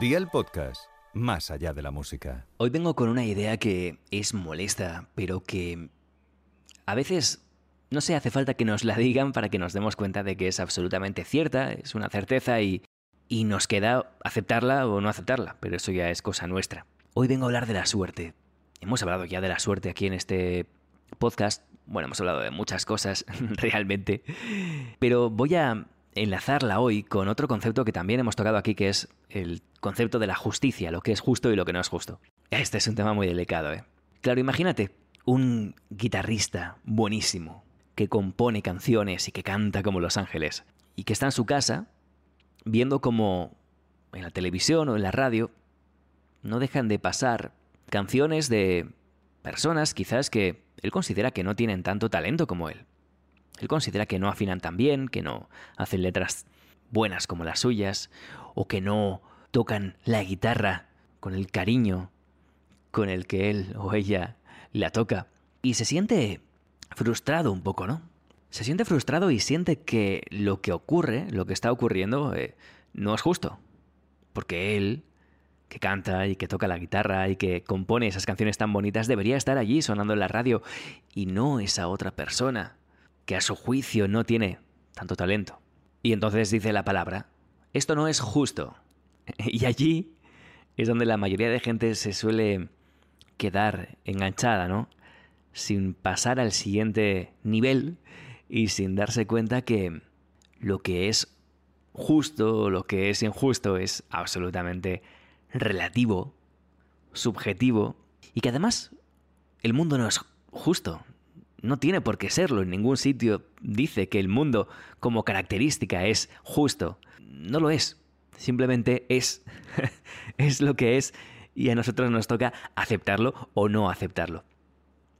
Día el podcast, más allá de la música. Hoy vengo con una idea que es molesta, pero que a veces no se hace falta que nos la digan para que nos demos cuenta de que es absolutamente cierta, es una certeza y, y nos queda aceptarla o no aceptarla, pero eso ya es cosa nuestra. Hoy vengo a hablar de la suerte. Hemos hablado ya de la suerte aquí en este podcast. Bueno, hemos hablado de muchas cosas realmente, pero voy a enlazarla hoy con otro concepto que también hemos tocado aquí, que es el concepto de la justicia, lo que es justo y lo que no es justo. Este es un tema muy delicado, ¿eh? Claro, imagínate un guitarrista buenísimo que compone canciones y que canta como Los Ángeles y que está en su casa viendo como en la televisión o en la radio no dejan de pasar canciones de personas quizás que él considera que no tienen tanto talento como él. Él considera que no afinan tan bien, que no hacen letras buenas como las suyas, o que no tocan la guitarra con el cariño con el que él o ella la toca. Y se siente frustrado un poco, ¿no? Se siente frustrado y siente que lo que ocurre, lo que está ocurriendo, eh, no es justo. Porque él, que canta y que toca la guitarra y que compone esas canciones tan bonitas, debería estar allí sonando en la radio y no esa otra persona que a su juicio no tiene tanto talento. Y entonces dice la palabra, esto no es justo. Y allí es donde la mayoría de gente se suele quedar enganchada, ¿no? Sin pasar al siguiente nivel y sin darse cuenta que lo que es justo, lo que es injusto es absolutamente relativo, subjetivo y que además el mundo no es justo, no tiene por qué serlo. En ningún sitio dice que el mundo como característica es justo. No lo es. Simplemente es. es lo que es y a nosotros nos toca aceptarlo o no aceptarlo.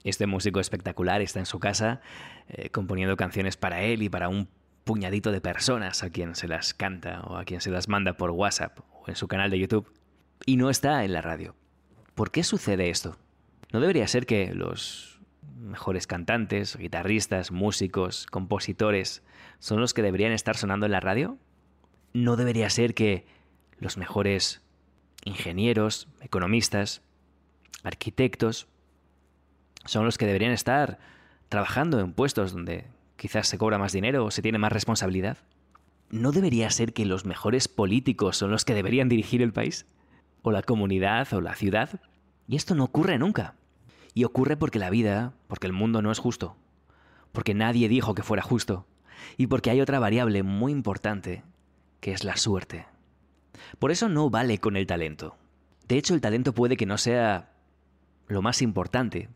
Este músico espectacular está en su casa eh, componiendo canciones para él y para un puñadito de personas a quien se las canta o a quien se las manda por WhatsApp o en su canal de YouTube. Y no está en la radio. ¿Por qué sucede esto? ¿No debería ser que los mejores cantantes, guitarristas, músicos, compositores, son los que deberían estar sonando en la radio? ¿No debería ser que los mejores ingenieros, economistas, arquitectos, son los que deberían estar trabajando en puestos donde quizás se cobra más dinero o se tiene más responsabilidad? ¿No debería ser que los mejores políticos son los que deberían dirigir el país? ¿O la comunidad o la ciudad? Y esto no ocurre nunca. Y ocurre porque la vida, porque el mundo no es justo, porque nadie dijo que fuera justo, y porque hay otra variable muy importante, que es la suerte. Por eso no vale con el talento. De hecho, el talento puede que no sea lo más importante.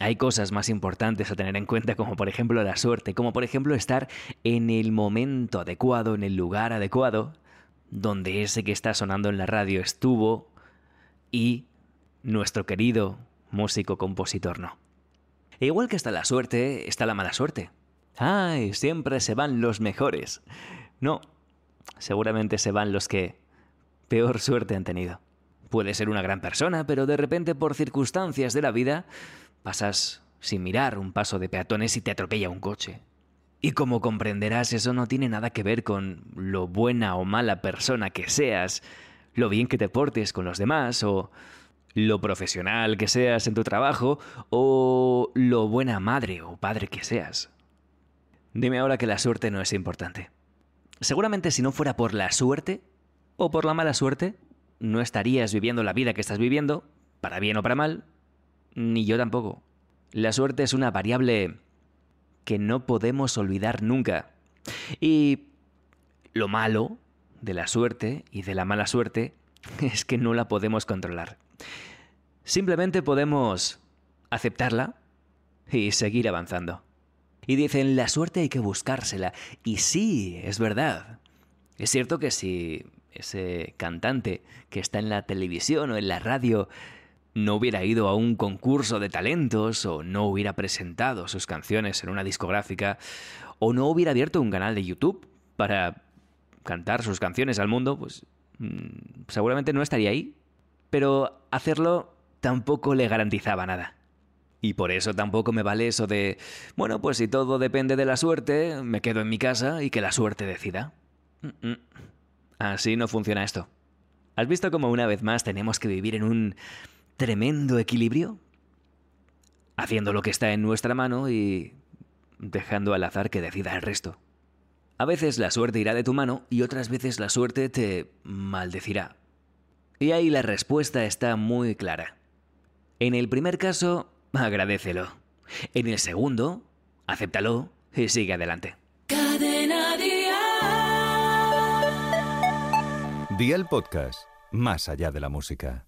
Hay cosas más importantes a tener en cuenta, como por ejemplo la suerte, como por ejemplo estar en el momento adecuado, en el lugar adecuado, donde ese que está sonando en la radio estuvo y nuestro querido músico, compositor, no. E igual que está la suerte, está la mala suerte. ¡Ay! Siempre se van los mejores. No, seguramente se van los que peor suerte han tenido. Puede ser una gran persona, pero de repente por circunstancias de la vida pasas sin mirar un paso de peatones y te atropella un coche. Y como comprenderás, eso no tiene nada que ver con lo buena o mala persona que seas, lo bien que te portes con los demás o lo profesional que seas en tu trabajo o lo buena madre o padre que seas. Dime ahora que la suerte no es importante. Seguramente si no fuera por la suerte o por la mala suerte, no estarías viviendo la vida que estás viviendo, para bien o para mal, ni yo tampoco. La suerte es una variable que no podemos olvidar nunca. Y lo malo de la suerte y de la mala suerte es que no la podemos controlar. Simplemente podemos aceptarla y seguir avanzando. Y dicen, la suerte hay que buscársela. Y sí, es verdad. Es cierto que si ese cantante que está en la televisión o en la radio no hubiera ido a un concurso de talentos o no hubiera presentado sus canciones en una discográfica o no hubiera abierto un canal de YouTube para cantar sus canciones al mundo, pues mm, seguramente no estaría ahí. Pero hacerlo tampoco le garantizaba nada. Y por eso tampoco me vale eso de, bueno, pues si todo depende de la suerte, me quedo en mi casa y que la suerte decida. Así no funciona esto. ¿Has visto cómo una vez más tenemos que vivir en un tremendo equilibrio? Haciendo lo que está en nuestra mano y dejando al azar que decida el resto. A veces la suerte irá de tu mano y otras veces la suerte te maldecirá. Y ahí la respuesta está muy clara. En el primer caso, agradecelo. En el segundo, acéptalo y sigue adelante. Cadena Día el podcast, más allá de la música.